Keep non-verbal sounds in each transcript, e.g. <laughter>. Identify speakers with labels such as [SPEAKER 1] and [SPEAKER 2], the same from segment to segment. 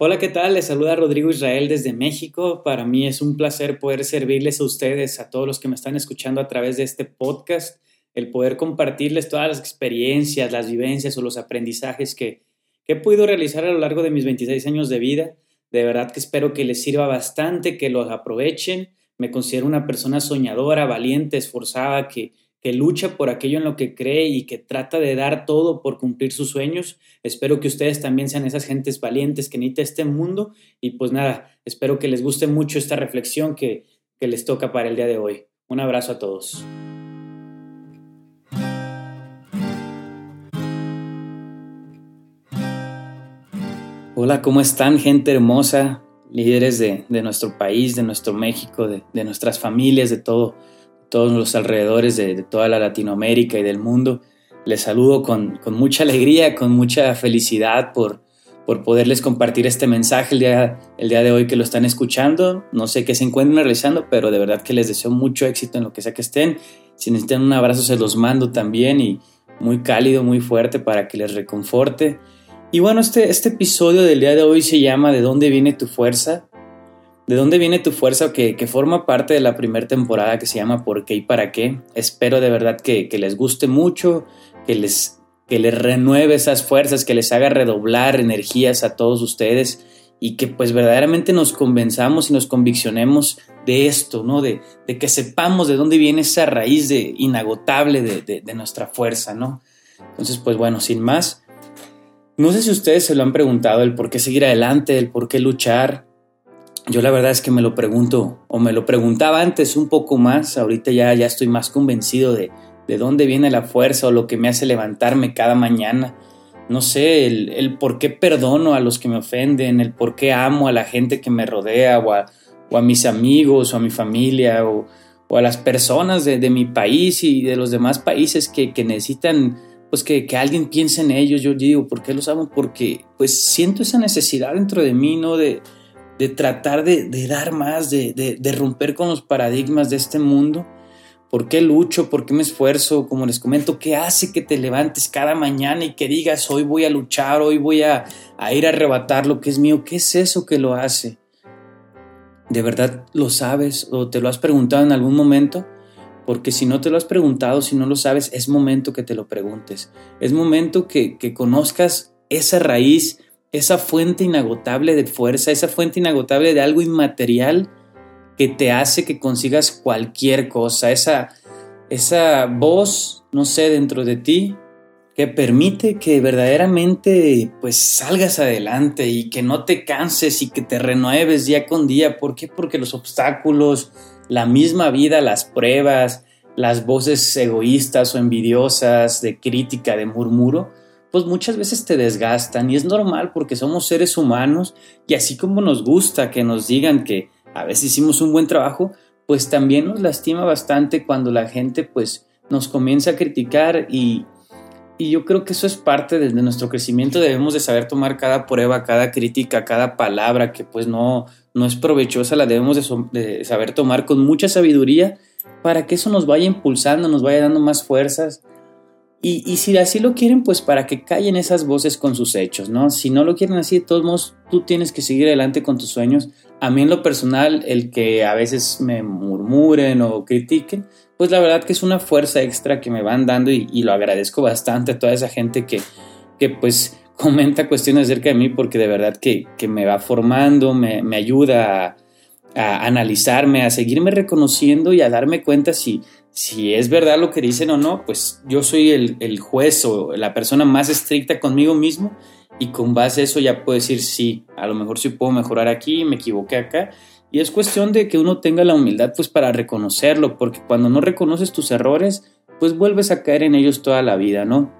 [SPEAKER 1] Hola, ¿qué tal? Les saluda Rodrigo Israel desde México. Para mí es un placer poder servirles a ustedes, a todos los que me están escuchando a través de este podcast, el poder compartirles todas las experiencias, las vivencias o los aprendizajes que, he podido realizar a lo largo de mis 26 años de vida. De verdad que espero que les sirva bastante, que los aprovechen. Me considero una persona soñadora, valiente, esforzada, que, que lucha por aquello en lo que cree y que trata de dar todo por cumplir sus sueños. Espero que ustedes también sean esas gentes valientes que necesita este mundo y pues nada, espero que les guste mucho esta reflexión que, que les toca para el día de hoy. Un abrazo a todos. Hola, ¿cómo están gente hermosa? Líderes de, de nuestro país, de nuestro México, de, de nuestras familias, de todo todos los alrededores de, toda la Latinoamérica y del mundo. Les saludo con, mucha alegría, con mucha felicidad por, por poderles compartir este mensaje el día, el día de hoy que lo están escuchando. No sé qué se encuentren realizando, pero de verdad que les deseo mucho éxito en lo que sea que estén. Si necesitan un abrazo, se los mando también y muy cálido, muy fuerte para que les reconforte. Y bueno, este, este episodio del día de hoy se llama ¿De dónde viene tu fuerza? ¿De dónde viene tu fuerza que, que forma parte de la primera temporada que se llama ¿Por qué y para qué? Espero de verdad que, les guste mucho, que les, que les renueve esas fuerzas, que les haga redoblar energías a todos ustedes y que pues verdaderamente nos convenzamos y nos conviccionemos de esto, ¿no? De, de que sepamos de dónde viene esa raíz de, inagotable de, de, nuestra fuerza, ¿no? Entonces, pues bueno, sin más, no sé si ustedes se lo han preguntado, el por qué seguir adelante, el por qué luchar, yo la verdad es que me lo pregunto, o me lo preguntaba antes un poco más, ahorita ya, ya estoy más convencido de, de dónde viene la fuerza o lo que me hace levantarme cada mañana. No sé, el, el, por qué perdono a los que me ofenden, el por qué amo a la gente que me rodea, o a, o a mis amigos, o a mi familia, o, o a las personas de, de, mi país y de los demás países que, que necesitan pues que, que, alguien piense en ellos. Yo digo, ¿por qué los amo? Porque pues siento esa necesidad dentro de mí, ¿no? De, de tratar de, dar más, de, de, romper con los paradigmas de este mundo. ¿Por qué lucho? ¿Por qué me esfuerzo? Como les comento, ¿qué hace que te levantes cada mañana y que digas, hoy voy a luchar, hoy voy a, ir a arrebatar lo que es mío? ¿Qué es eso que lo hace? ¿De verdad lo sabes o te lo has preguntado en algún momento? Porque si no te lo has preguntado, si no lo sabes, es momento que te lo preguntes. Es momento que conozcas esa raíz esa fuente inagotable de fuerza, esa fuente inagotable de algo inmaterial que te hace que consigas cualquier cosa, esa, esa voz, no sé, dentro de ti que permite que verdaderamente pues salgas adelante y que no te canses y que te renueves día con día. ¿Por qué? Porque los obstáculos, la misma vida, las pruebas, las voces egoístas o envidiosas de crítica, de murmuro, pues muchas veces te desgastan y es normal porque somos seres humanos y así como nos gusta que nos digan que a veces hicimos un buen trabajo, pues también nos lastima bastante cuando la gente pues nos comienza a criticar y, y yo creo que eso es parte de, nuestro crecimiento, debemos de saber tomar cada prueba, cada crítica, cada palabra que pues no, no es provechosa, la debemos de, de saber tomar con mucha sabiduría para que eso nos vaya impulsando, nos vaya dando más fuerzas y, si así lo quieren, pues para que callen esas voces con sus hechos, ¿no? Si no lo quieren así, de todos modos, tú tienes que seguir adelante con tus sueños. A mí en lo personal, el que a veces me murmuren o critiquen, pues la verdad que es una fuerza extra que me van dando y, lo agradezco bastante a toda esa gente que, que pues <laughs> comenta cuestiones acerca de mí porque de verdad que, que me va formando, me, me ayuda a analizarme, a seguirme reconociendo y a darme cuenta si si es verdad lo que dicen o no, pues yo soy el, juez o la persona más estricta conmigo mismo y con base a eso ya puedo decir sí, a lo mejor sí puedo mejorar aquí, me equivoqué acá. Y es cuestión de que uno tenga la humildad pues para reconocerlo, porque cuando no reconoces tus errores, pues vuelves a caer en ellos toda la vida, ¿no?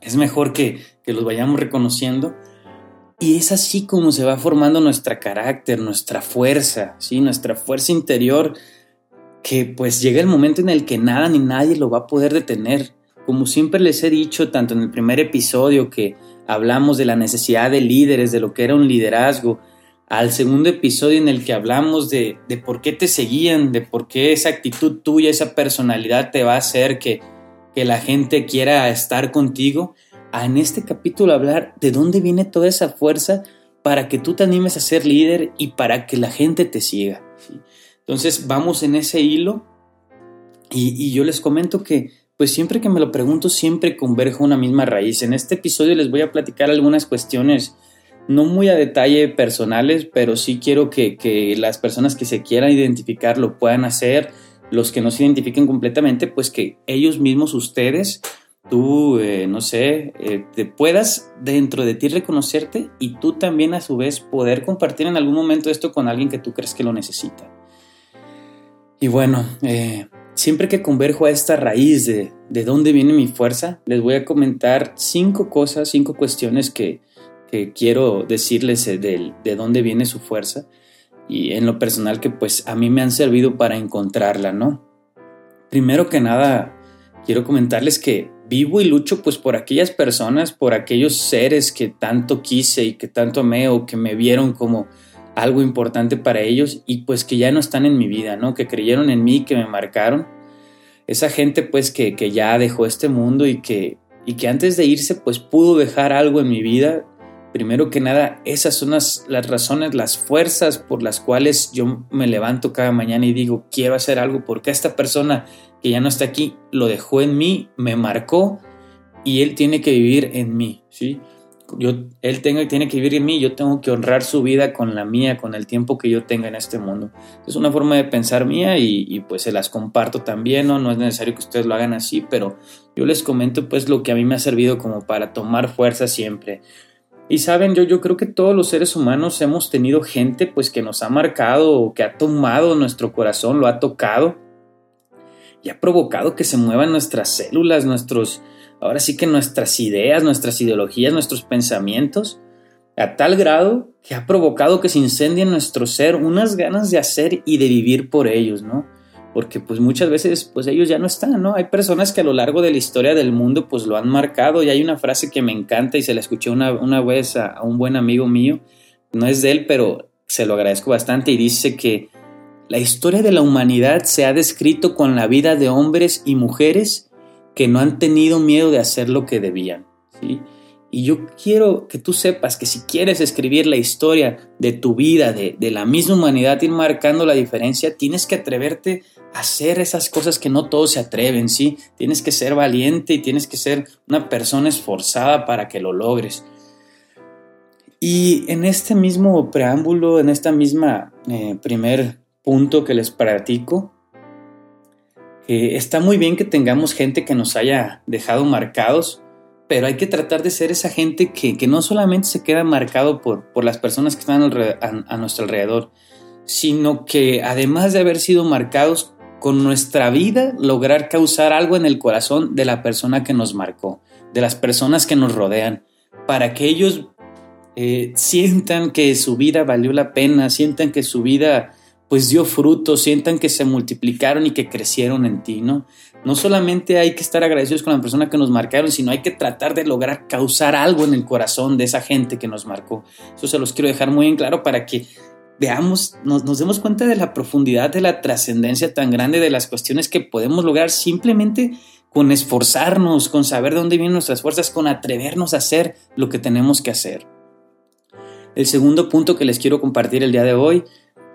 [SPEAKER 1] Es mejor que, que los vayamos reconociendo. Y es así como se va formando nuestra carácter, nuestra fuerza, ¿sí? Nuestra fuerza interior que pues llega el momento en el que nada ni nadie lo va a poder detener. Como siempre les he dicho, tanto en el primer episodio que hablamos de la necesidad de líderes, de lo que era un liderazgo, al segundo episodio en el que hablamos de, de por qué te seguían, de por qué esa actitud tuya, esa personalidad te va a hacer que, que la gente quiera estar contigo, a en este capítulo hablar de dónde viene toda esa fuerza para que tú te animes a ser líder y para que la gente te siga. Entonces vamos en ese hilo y, yo les comento que pues siempre que me lo pregunto siempre converjo una misma raíz. En este episodio les voy a platicar algunas cuestiones no muy a detalle personales, pero sí quiero que, las personas que se quieran identificar lo puedan hacer, los que no se identifiquen completamente, pues que ellos mismos, ustedes, tú, eh, no sé, eh, te puedas dentro de ti reconocerte y tú también a su vez poder compartir en algún momento esto con alguien que tú crees que lo necesita. Y bueno, eh, siempre que converjo a esta raíz de, de dónde viene mi fuerza, les voy a comentar cinco cosas, cinco cuestiones que, que quiero decirles de, de dónde viene su fuerza y en lo personal que pues a mí me han servido para encontrarla, ¿no? Primero que nada, quiero comentarles que vivo y lucho pues por aquellas personas, por aquellos seres que tanto quise y que tanto amé o que me vieron como algo importante para ellos y pues que ya no están en mi vida, ¿no? Que creyeron en mí, que me marcaron. Esa gente pues que, que ya dejó este mundo y que, y que antes de irse pues pudo dejar algo en mi vida Primero que nada, esas son las, razones, las fuerzas por las cuales yo me levanto cada mañana y digo, quiero hacer algo porque esta persona que ya no está aquí lo dejó en mí, me marcó y él tiene que vivir en mí, ¿sí? Yo, él tenga, tiene que vivir en mí, yo tengo que honrar su vida con la mía, con el tiempo que yo tenga en este mundo. Es una forma de pensar mía y, pues se las comparto también, ¿no? No es necesario que ustedes lo hagan así, pero yo les comento pues lo que a mí me ha servido como para tomar fuerza siempre. Y saben, yo, yo creo que todos los seres humanos hemos tenido gente pues que nos ha marcado o que ha tomado nuestro corazón, lo ha tocado y ha provocado que se muevan nuestras células, nuestros, ahora sí que nuestras ideas, nuestras ideologías, nuestros pensamientos, a tal grado que ha provocado que se incendie en nuestro ser unas ganas de hacer y de vivir por ellos, ¿no? porque pues muchas veces pues ellos ya no están, ¿no? Hay personas que a lo largo de la historia del mundo pues lo han marcado y hay una frase que me encanta y se la escuché una, una vez a, un buen amigo mío, no es de él, pero se lo agradezco bastante y dice que la historia de la humanidad se ha descrito con la vida de hombres y mujeres que no han tenido miedo de hacer lo que debían, ¿sí? Y yo quiero que tú sepas que si quieres escribir la historia de tu vida, de, de la misma humanidad, ir marcando la diferencia, tienes que atreverte hacer esas cosas que no todos se atreven, ¿sí? Tienes que ser valiente y tienes que ser una persona esforzada para que lo logres. Y en este mismo preámbulo, en esta misma eh, primer punto que les platico, está muy bien que tengamos gente que nos haya dejado marcados, pero hay que tratar de ser esa gente que, no solamente se queda marcado por, por las personas que están a nuestro alrededor, sino que además de haber sido marcados, con nuestra vida lograr causar algo en el corazón de la persona que nos marcó, de las personas que nos rodean, para que ellos eh, sientan que su vida valió la pena, sientan que su vida pues dio fruto, sientan que se multiplicaron y que crecieron en ti, ¿no? No solamente hay que estar agradecidos con la persona que nos marcaron, sino hay que tratar de lograr causar algo en el corazón de esa gente que nos marcó. Eso se los quiero dejar muy en claro para que veamos, nos, nos demos cuenta de la profundidad, de la trascendencia tan grande de las cuestiones que podemos lograr simplemente con esforzarnos, con saber de dónde vienen nuestras fuerzas, con atrevernos a hacer lo que tenemos que hacer. El segundo punto que les quiero compartir el día de hoy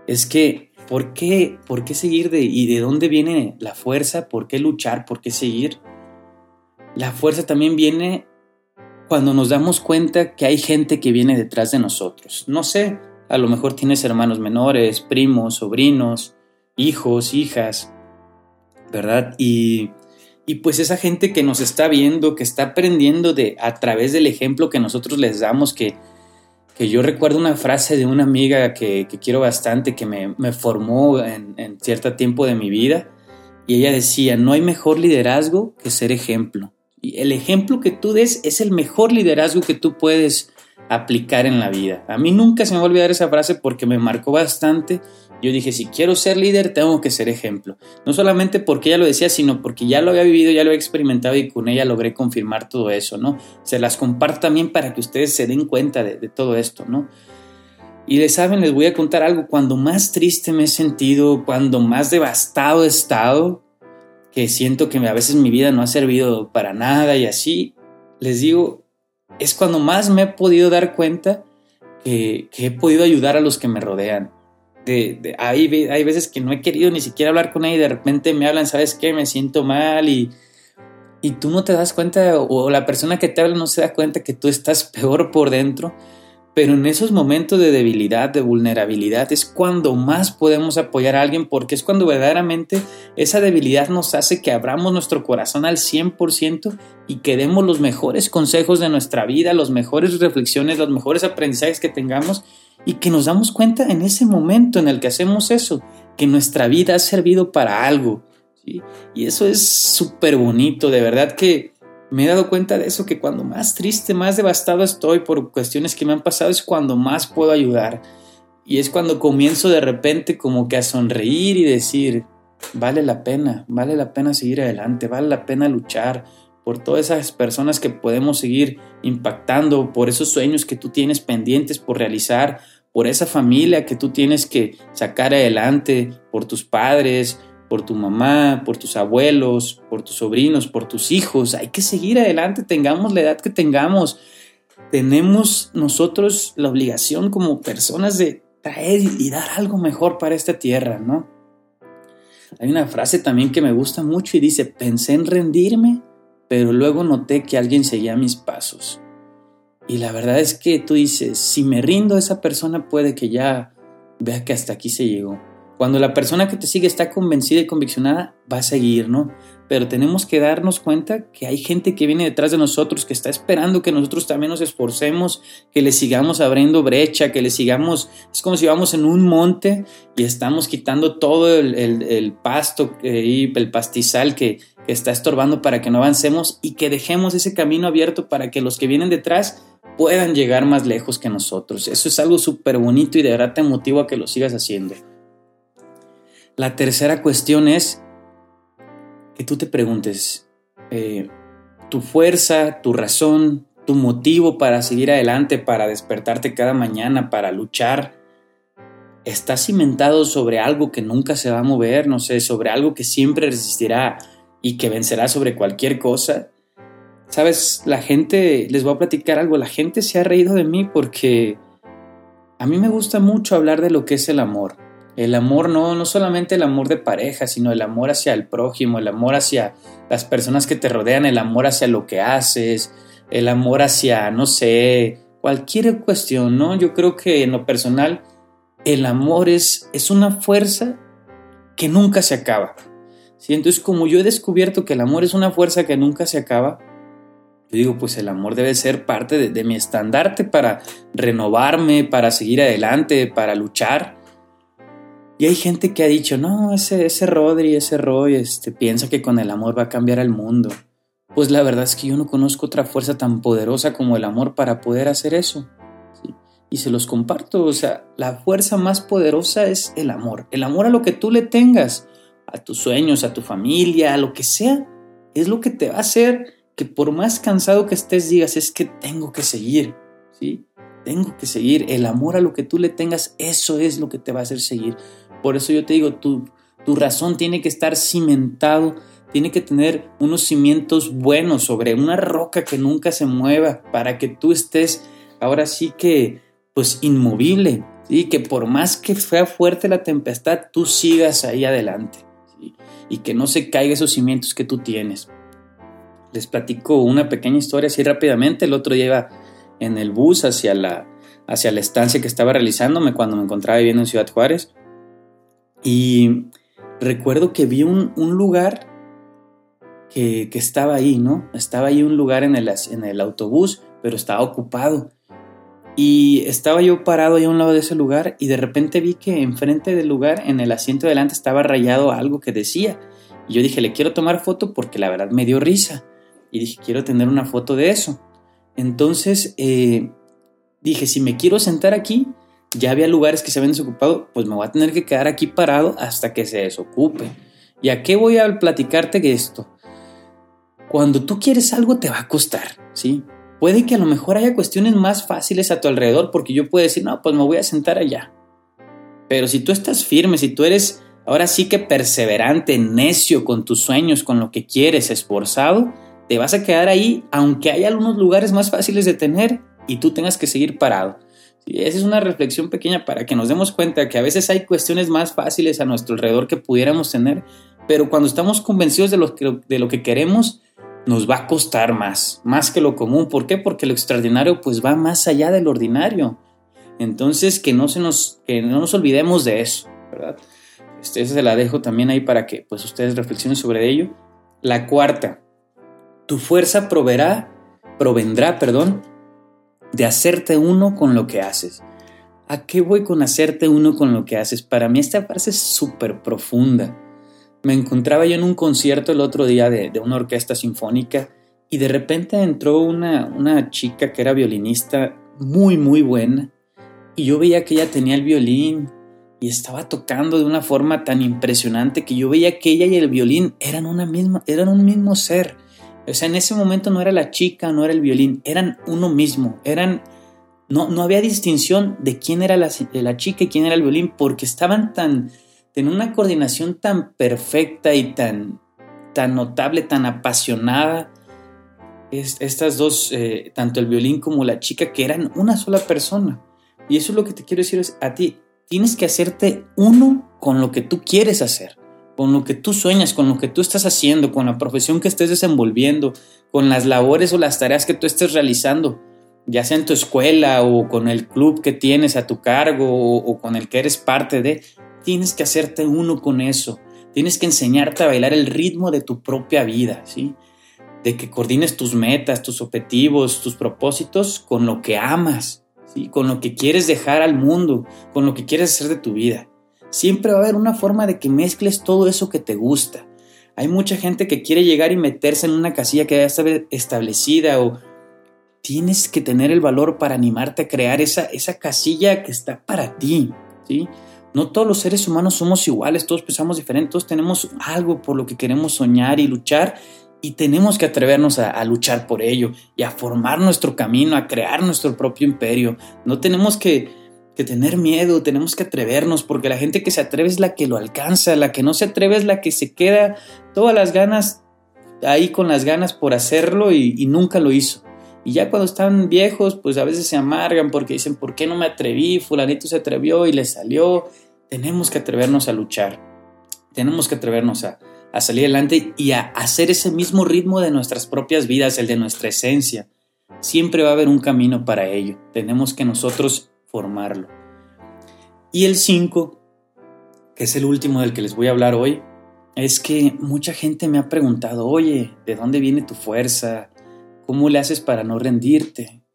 [SPEAKER 1] es que, ¿por qué, por qué seguir de, y de dónde viene la fuerza? ¿Por qué luchar? ¿Por qué seguir? La fuerza también viene cuando nos damos cuenta que hay gente que viene detrás de nosotros. No sé, a lo mejor tienes hermanos menores, primos, sobrinos, hijos, hijas, ¿verdad? Y, y pues esa gente que nos está viendo, que está aprendiendo de, a través del ejemplo que nosotros les damos, que, que yo recuerdo una frase de una amiga que, quiero bastante, que me, me formó en, en cierto tiempo de mi vida, y ella decía, no hay mejor liderazgo que ser ejemplo. Y el ejemplo que tú des es el mejor liderazgo que tú puedes aplicar en la vida. A mí nunca se me va a olvidar esa frase porque me marcó bastante. Yo dije, si quiero ser líder, tengo que ser ejemplo. No solamente porque ella lo decía, sino porque ya lo había vivido, ya lo había experimentado y con ella logré confirmar todo eso, ¿no? Se las comparto también para que ustedes se den cuenta de, todo esto, ¿no? Y les saben, les voy a contar algo. Cuando más triste me he sentido, cuando más devastado he estado, que siento que a veces mi vida no ha servido para nada y así, les digo, es cuando más me he podido dar cuenta que, he podido ayudar a los que me rodean. De, hay, hay veces que no he querido ni siquiera hablar con ella y de repente me hablan, ¿sabes qué? Me siento mal y, y tú no te das cuenta o la persona que te habla no se da cuenta que tú estás <laughs> peor por dentro pero en esos momentos de debilidad, de vulnerabilidad, es cuando más podemos apoyar a alguien porque es cuando verdaderamente esa debilidad nos hace que abramos nuestro corazón al 100% y que demos los mejores consejos de nuestra vida, las mejores reflexiones, los mejores aprendizajes que tengamos y que nos damos cuenta en ese momento en el que hacemos eso, que nuestra vida ha servido para algo. Y eso es súper bonito, de verdad que me he dado cuenta de eso, que cuando más triste, más devastado estoy por cuestiones que me han pasado, es cuando más puedo ayudar. Y es cuando comienzo de repente como que a sonreír y decir, vale la pena, vale la pena seguir adelante, vale la pena luchar por todas esas personas que podemos seguir impactando, por esos sueños que tú tienes pendientes por realizar, por esa familia que tú tienes que sacar adelante, por tus padres, por tu mamá, por tus abuelos, por tus sobrinos, por tus hijos. Hay que seguir adelante, tengamos la edad que tengamos. Tenemos nosotros la obligación como personas de traer y dar algo mejor para esta tierra, ¿no? Hay una frase también que me gusta mucho y dice, pensé en rendirme, pero luego noté que alguien seguía mis pasos. Y la verdad es que tú dices, si me rindo, esa persona puede que ya vea que hasta aquí se llegó. Cuando la persona que te sigue está convencida y conviccionada, va a seguir, ¿no? Pero tenemos que darnos cuenta que hay gente que viene detrás de nosotros, que está esperando que nosotros también nos esforcemos, que le sigamos abriendo brecha, que le sigamos, es como si vamos en un monte y estamos quitando todo el, pasto y el pastizal que, que está estorbando para que no avancemos y que dejemos ese camino abierto para que los que vienen detrás puedan llegar más lejos que nosotros. Eso es algo súper bonito y de verdad te motivo a que lo sigas haciendo. La tercera cuestión es que tú te preguntes, eh, tu fuerza, tu razón, tu motivo para seguir adelante, para despertarte cada mañana, para luchar, está cimentado sobre algo que nunca se va a mover, no sé, sobre algo que siempre resistirá y que vencerá sobre cualquier cosa. Sabes, la gente, les voy a platicar algo, la gente se ha reído de mí porque a mí me gusta mucho hablar de lo que es el amor. El amor no, no solamente el amor de pareja, sino el amor hacia el prójimo, el amor hacia las personas que te rodean, el amor hacia lo que haces, el amor hacia, no sé, cualquier cuestión, ¿no? Yo creo que en lo personal, el amor es, es una fuerza que nunca se acaba. ¿Sí? Entonces, como yo he descubierto que el amor es una fuerza que nunca se acaba, yo digo, pues el amor debe ser parte de, mi estandarte para renovarme, para seguir adelante, para luchar. Y hay gente que ha dicho, no, ese, ese Rodri, ese Roy, este, piensa que con el amor va a cambiar el mundo. Pues la verdad es que yo no conozco otra fuerza tan poderosa como el amor para poder hacer eso. Y se los comparto, o sea, la fuerza más poderosa es el amor. El amor a lo que tú le tengas, a tus sueños, a tu familia, a lo que sea, es lo que te va a hacer que por más cansado que estés digas, es que tengo que seguir, ¿sí? Tengo que seguir. El amor a lo que tú le tengas, eso es lo que te va a hacer seguir. Por eso yo te digo, tu, tu razón tiene que estar cimentado, tiene que tener unos cimientos buenos sobre una roca que nunca se mueva para que tú estés ahora sí que pues inmovible, y que por más que sea fuerte la tempestad, tú sigas ahí adelante y que no se caigan esos cimientos que tú tienes. Les platico una pequeña historia así rápidamente. El otro día en el bus hacia la, hacia la estancia que estaba realizándome cuando me encontraba viviendo en Ciudad Juárez y recuerdo que vi un, lugar que, estaba ahí, ¿no? Estaba ahí un lugar en el, en el autobús, pero estaba ocupado. Y estaba yo parado ahí a un lado de ese lugar y de repente vi que enfrente del lugar, en el asiento de delante, estaba rayado algo que decía. Y yo dije, le quiero tomar foto porque la verdad me dio risa. Y dije, quiero tener una foto de eso. Entonces eh, dije, si me quiero sentar aquí, ya había lugares que se habían desocupado, pues me voy a tener que quedar aquí parado hasta que se desocupe. ¿Y a qué voy a platicarte esto? Cuando tú quieres algo te va a costar, ¿sí? Puede que a lo mejor haya cuestiones más fáciles a tu alrededor porque yo puedo decir, no, pues me voy a sentar allá. Pero si tú estás firme, si tú eres ahora sí que perseverante, necio con tus sueños, con lo que quieres, esforzado, te vas a quedar ahí aunque haya algunos lugares más fáciles de tener y tú tengas que seguir parado. esa es una reflexión pequeña para que nos demos cuenta que a veces hay cuestiones más fáciles a nuestro alrededor que pudiéramos tener, pero cuando estamos convencidos de lo de lo que queremos, nos va a costar más, más que lo común. ¿Por qué? Porque lo extraordinario pues va más allá del ordinario. Entonces que no, se nos, que no nos olvidemos de eso, ¿verdad? Este, esa se la dejo también ahí para que pues ustedes reflexionen sobre ello. La cuarta, tu fuerza provendrá, perdón, de hacerte uno con lo que haces. ¿A qué voy con hacerte uno con lo que haces? Para mí esta frase es súper profunda. Me encontraba yo en un concierto el otro día de, una orquesta sinfónica y de repente entró una, una chica que era violinista muy, muy buena y yo veía que ella tenía el violín y estaba tocando de una forma tan impresionante que yo veía que ella y el violín eran una misma, eran un mismo ser. O sea, en ese momento no era la chica, no era el violín, eran uno mismo, eran no, no había distinción de quién era la, la, chica y quién era el violín, porque estaban tan, en una coordinación tan perfecta y tan, tan notable, tan apasionada, estas dos, eh, tanto el violín como la chica, que eran una sola persona. Y eso es lo que te quiero decir es a ti, tienes que hacerte uno con lo que tú quieres hacer con lo que tú sueñas, con lo que tú estás haciendo, con la profesión que estés desenvolviendo, con las labores o las tareas que tú estés realizando, ya sea en tu escuela o con el club que tienes a tu cargo o, con el que eres parte de, tienes que hacerte uno con eso. Tienes que enseñarte a bailar el ritmo de tu propia vida, ¿sí? De que coordines tus metas, tus objetivos, tus propósitos con lo que amas, ¿sí? Con lo que quieres dejar al mundo, con lo que quieres hacer de tu vida. Siempre va a haber una forma de que mezcles todo eso que te gusta. Hay mucha gente que quiere llegar y meterse en una casilla que ya está establecida o tienes que tener el valor para animarte a crear esa, esa casilla que está para ti, ¿sí? No todos los seres humanos somos iguales, todos pensamos diferentes, todos tenemos algo por lo que queremos soñar y luchar y tenemos que atrevernos a, luchar por ello y a formar nuestro camino, a crear nuestro propio imperio. No tenemos que tener miedo, tenemos que atrevernos, porque la gente que se atreve es la que lo alcanza, la que no se atreve es la que se queda todas las ganas ahí con las ganas por hacerlo y, nunca lo hizo. Y ya cuando están viejos, pues a veces se amargan porque dicen, ¿por qué no me atreví? Fulanito se atrevió y le salió. Tenemos que atrevernos a luchar. Tenemos que atrevernos a, a salir adelante y a hacer ese mismo ritmo de nuestras propias vidas, el de nuestra esencia. Siempre va a haber un camino para ello. Tenemos que nosotros formarlo. Y el 5, que es el último del que les voy a hablar hoy, es que mucha gente me ha preguntado, oye, ¿de dónde viene tu fuerza? ¿Cómo le haces para no rendirte?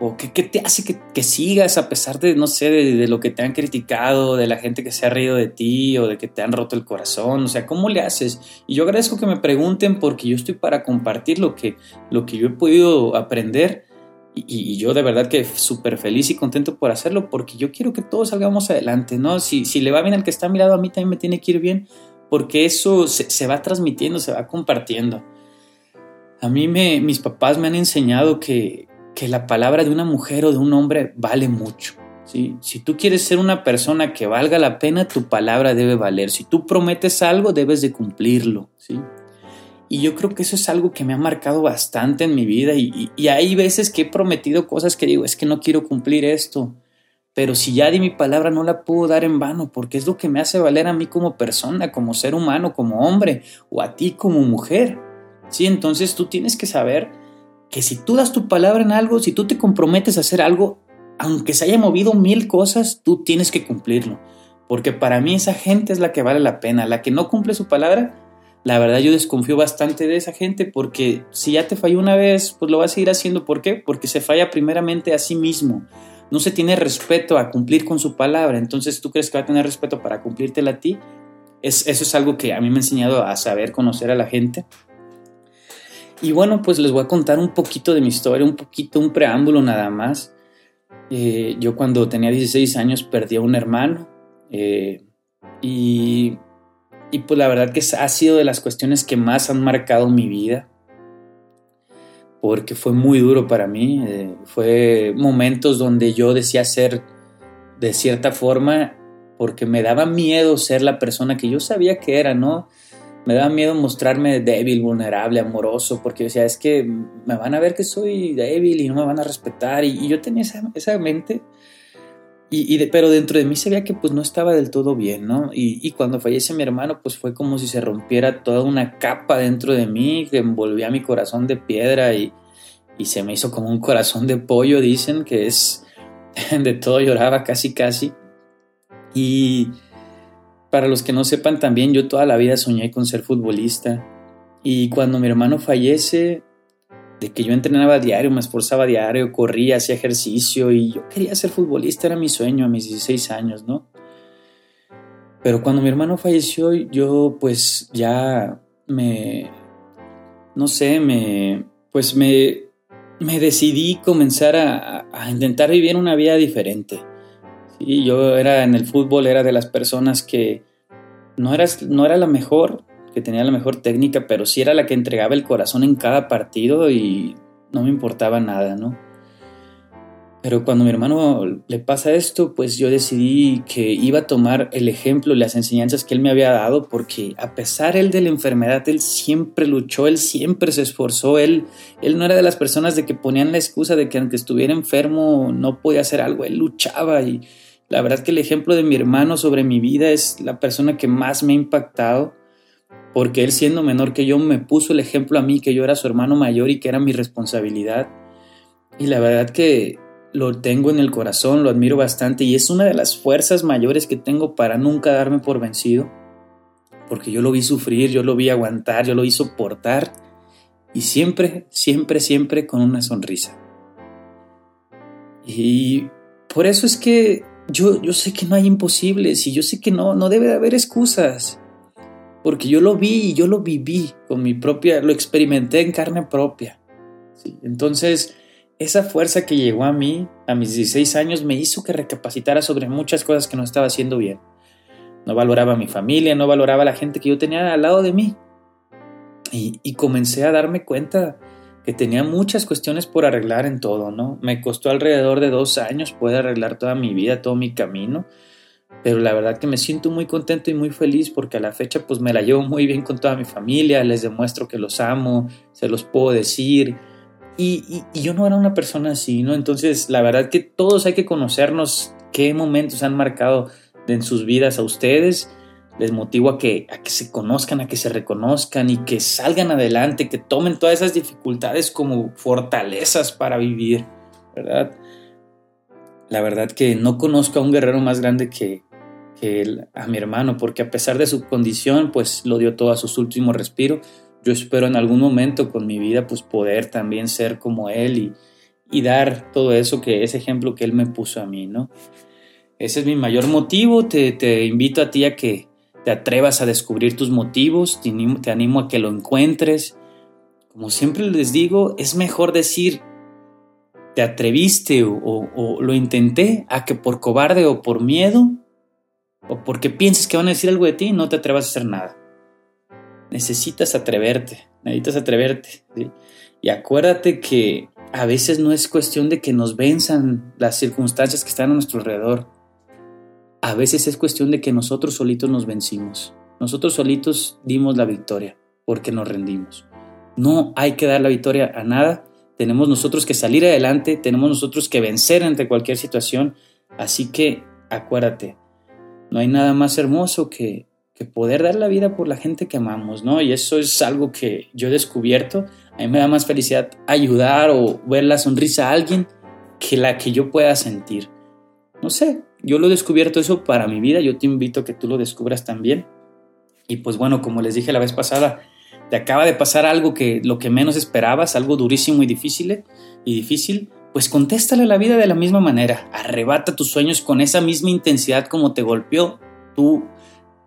[SPEAKER 1] ¿O qué, te hace que, sigas a pesar de, no sé, de, lo que te han criticado, de la gente que se ha reído de ti o de que te han roto el corazón? O sea, ¿cómo le haces? Y yo agradezco que me pregunten porque yo estoy para compartir lo que, lo que yo he podido aprender y, yo de verdad que súper feliz y contento por hacerlo porque yo quiero que todos salgamos adelante, ¿no? Si, si le va bien al que está a mi lado, a mí también me tiene que ir bien porque eso se, va transmitiendo, se va compartiendo. A mí me, mis papás me han enseñado que, que la palabra de una mujer o de un hombre vale mucho. ¿sí? Si tú quieres ser una persona que valga la pena, tu palabra debe valer. Si tú prometes algo, debes de cumplirlo. ¿sí? Y yo creo que eso es algo que me ha marcado bastante en mi vida y, hay veces que he prometido cosas que digo, es que no quiero cumplir esto, pero si ya di mi palabra no la puedo dar en vano porque es lo que me hace valer a mí como persona, como ser humano, como hombre o a ti como mujer. Sí, entonces tú tienes que saber que si tú das tu palabra en algo, si tú te comprometes a hacer algo, aunque se haya movido mil cosas, tú tienes que cumplirlo. Porque para mí esa gente es la que vale la pena. La que no cumple su palabra, la verdad yo desconfío bastante de esa gente porque si ya te falló una vez, pues lo va a seguir haciendo. ¿Por qué? Porque se falla primeramente a sí mismo. No se tiene respeto a cumplir con su palabra. Entonces, ¿tú crees que va a tener respeto para cumplírtela a ti? Es, eso es algo que a mí me ha enseñado a saber conocer a la gente. Y bueno, pues les voy a contar un poquito de mi historia, un poquito, un preámbulo nada más. Eh, yo cuando tenía 16 años perdí a un hermano eh, y y pues la verdad que ha sido de las cuestiones que más han marcado mi vida, porque fue muy duro para mí, eh, fue momentos donde yo decía ser de cierta forma, porque me daba miedo ser la persona que yo sabía que era, ¿no? Me daba miedo mostrarme débil, vulnerable, amoroso, porque decía, es que me van a ver que soy débil y no me van a respetar. Y, yo tenía esa, esa mente y, pero dentro de mí se veía que pues no estaba del todo bien, ¿no? Y, cuando fallece mi hermano, pues fue como si se rompiera toda una capa dentro de mí que envolvía mi corazón de piedra y, y se me hizo como un corazón de pollo, dicen, que es <laughs> de todo lloraba casi casi. Y para los que no sepan también, yo toda la vida soñé con ser futbolista. Y cuando mi hermano fallece, de que yo entrenaba diario, me esforzaba diario, corría, hacía ejercicio y yo quería ser futbolista, era mi sueño a mis 16 años, ¿no? Pero cuando mi hermano falleció, yo pues ya me, no sé, me, pues me, me decidí comenzar a, a intentar vivir una vida diferente. Sí, yo era en el fútbol, era de las personas que no era, no era la mejor, que tenía la mejor técnica, pero sí era la que entregaba el corazón en cada partido y no me importaba nada, ¿no? Pero cuando mi hermano le pasa esto, pues yo decidí que iba a tomar el ejemplo y las enseñanzas que él me había dado, porque a pesar él de la enfermedad, él siempre luchó, él siempre se esforzó, él, él no era de las personas de que ponían la excusa de que aunque estuviera enfermo no podía hacer algo, él luchaba y la verdad que el ejemplo de mi hermano sobre mi vida es la persona que más me ha impactado porque él siendo menor que yo me puso el ejemplo a mí, que yo era su hermano mayor y que era mi responsabilidad. Y la verdad que lo tengo en el corazón, lo admiro bastante y es una de las fuerzas mayores que tengo para nunca darme por vencido, porque yo lo vi sufrir, yo lo vi aguantar, yo lo vi soportar y siempre, siempre, siempre con una sonrisa. Y por eso es que yo, yo sé que no hay imposibles y yo sé que no, no debe de haber excusas porque yo lo vi y yo lo viví con mi propia, lo experimenté en carne propia. Entonces, esa fuerza que llegó a mí a mis 16 años me hizo que recapacitara sobre muchas cosas que no estaba haciendo bien. No valoraba mi familia, no valoraba la gente que yo tenía al lado de mí. Y, y comencé a darme cuenta que tenía muchas cuestiones por arreglar en todo, ¿no? Me costó alrededor de dos años poder arreglar toda mi vida, todo mi camino pero la verdad que me siento muy contento y muy feliz porque a la fecha pues me la llevo muy bien con toda mi familia, les demuestro que los amo, se los puedo decir y, yo no era una persona así, ¿no? Entonces la verdad que todos hay que conocernos qué momentos han marcado en sus vidas a ustedes, les motivo a que, a que se conozcan, a que se reconozcan y que salgan adelante, que tomen todas esas dificultades como fortalezas para vivir, ¿verdad? La verdad que no conozco a un guerrero más grande que, a mi hermano, porque a pesar de su condición, pues lo dio todo a sus últimos respiros. Yo espero en algún momento con mi vida, pues poder también ser como él y, y dar todo eso que ese ejemplo que él me puso a mí, ¿no? Ese es mi mayor motivo. Te, te invito a ti a que te atrevas a descubrir tus motivos, te animo, te animo a que lo encuentres. Como siempre les digo, es mejor decir te atreviste o, o, lo intenté a que por cobarde o por miedo o porque pienses que van a decir algo de ti, no te atrevas a hacer nada. Necesitas atreverte, necesitas atreverte. Y acuérdate que a veces no es cuestión de que nos venzan las circunstancias que están a nuestro alrededor. A veces es cuestión de que nosotros solitos nos vencimos. Nosotros solitos dimos la victoria porque nos rendimos. No hay que dar la victoria a nada. Tenemos nosotros que salir adelante, tenemos nosotros que vencer ante cualquier situación. Así que acuérdate, no hay nada más hermoso que, poder dar la vida por la gente que amamos, ¿no? Y eso es algo que yo he descubierto. A mí me da más felicidad ayudar o ver la sonrisa a alguien que la que yo pueda sentir. No sé, yo lo he descubierto eso para mi vida, yo te invito a que tú lo descubras también. Y pues bueno, como les dije la vez pasada, te acaba de pasar algo que lo que menos esperabas, algo durísimo y difícil, y difícil, pues contéstale la vida de la misma manera, arrebata tus sueños con esa misma intensidad como te golpeó, tú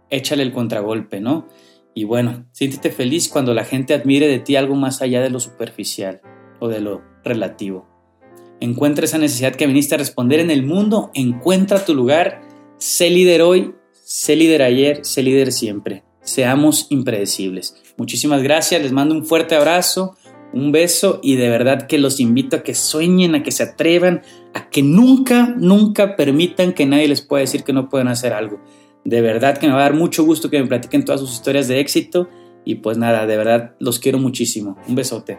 [SPEAKER 1] échale el contragolpe, ¿no? Y bueno, siéntete feliz cuando la gente admire de ti algo más allá de lo superficial o de lo relativo. Encuentra esa necesidad que viniste a responder en el mundo, encuentra tu lugar, sé líder hoy, sé líder ayer, sé líder siempre. Seamos impredecibles. Muchísimas gracias, les mando un fuerte abrazo un beso y de verdad que los invito a que sueñen, a que se atrevan, a que nunca, nunca permitan que nadie les pueda decir que no pueden hacer algo. De verdad que me va a dar mucho gusto que me platiquen todas sus historias de éxito y pues nada, de verdad los quiero muchísimo. Un besote.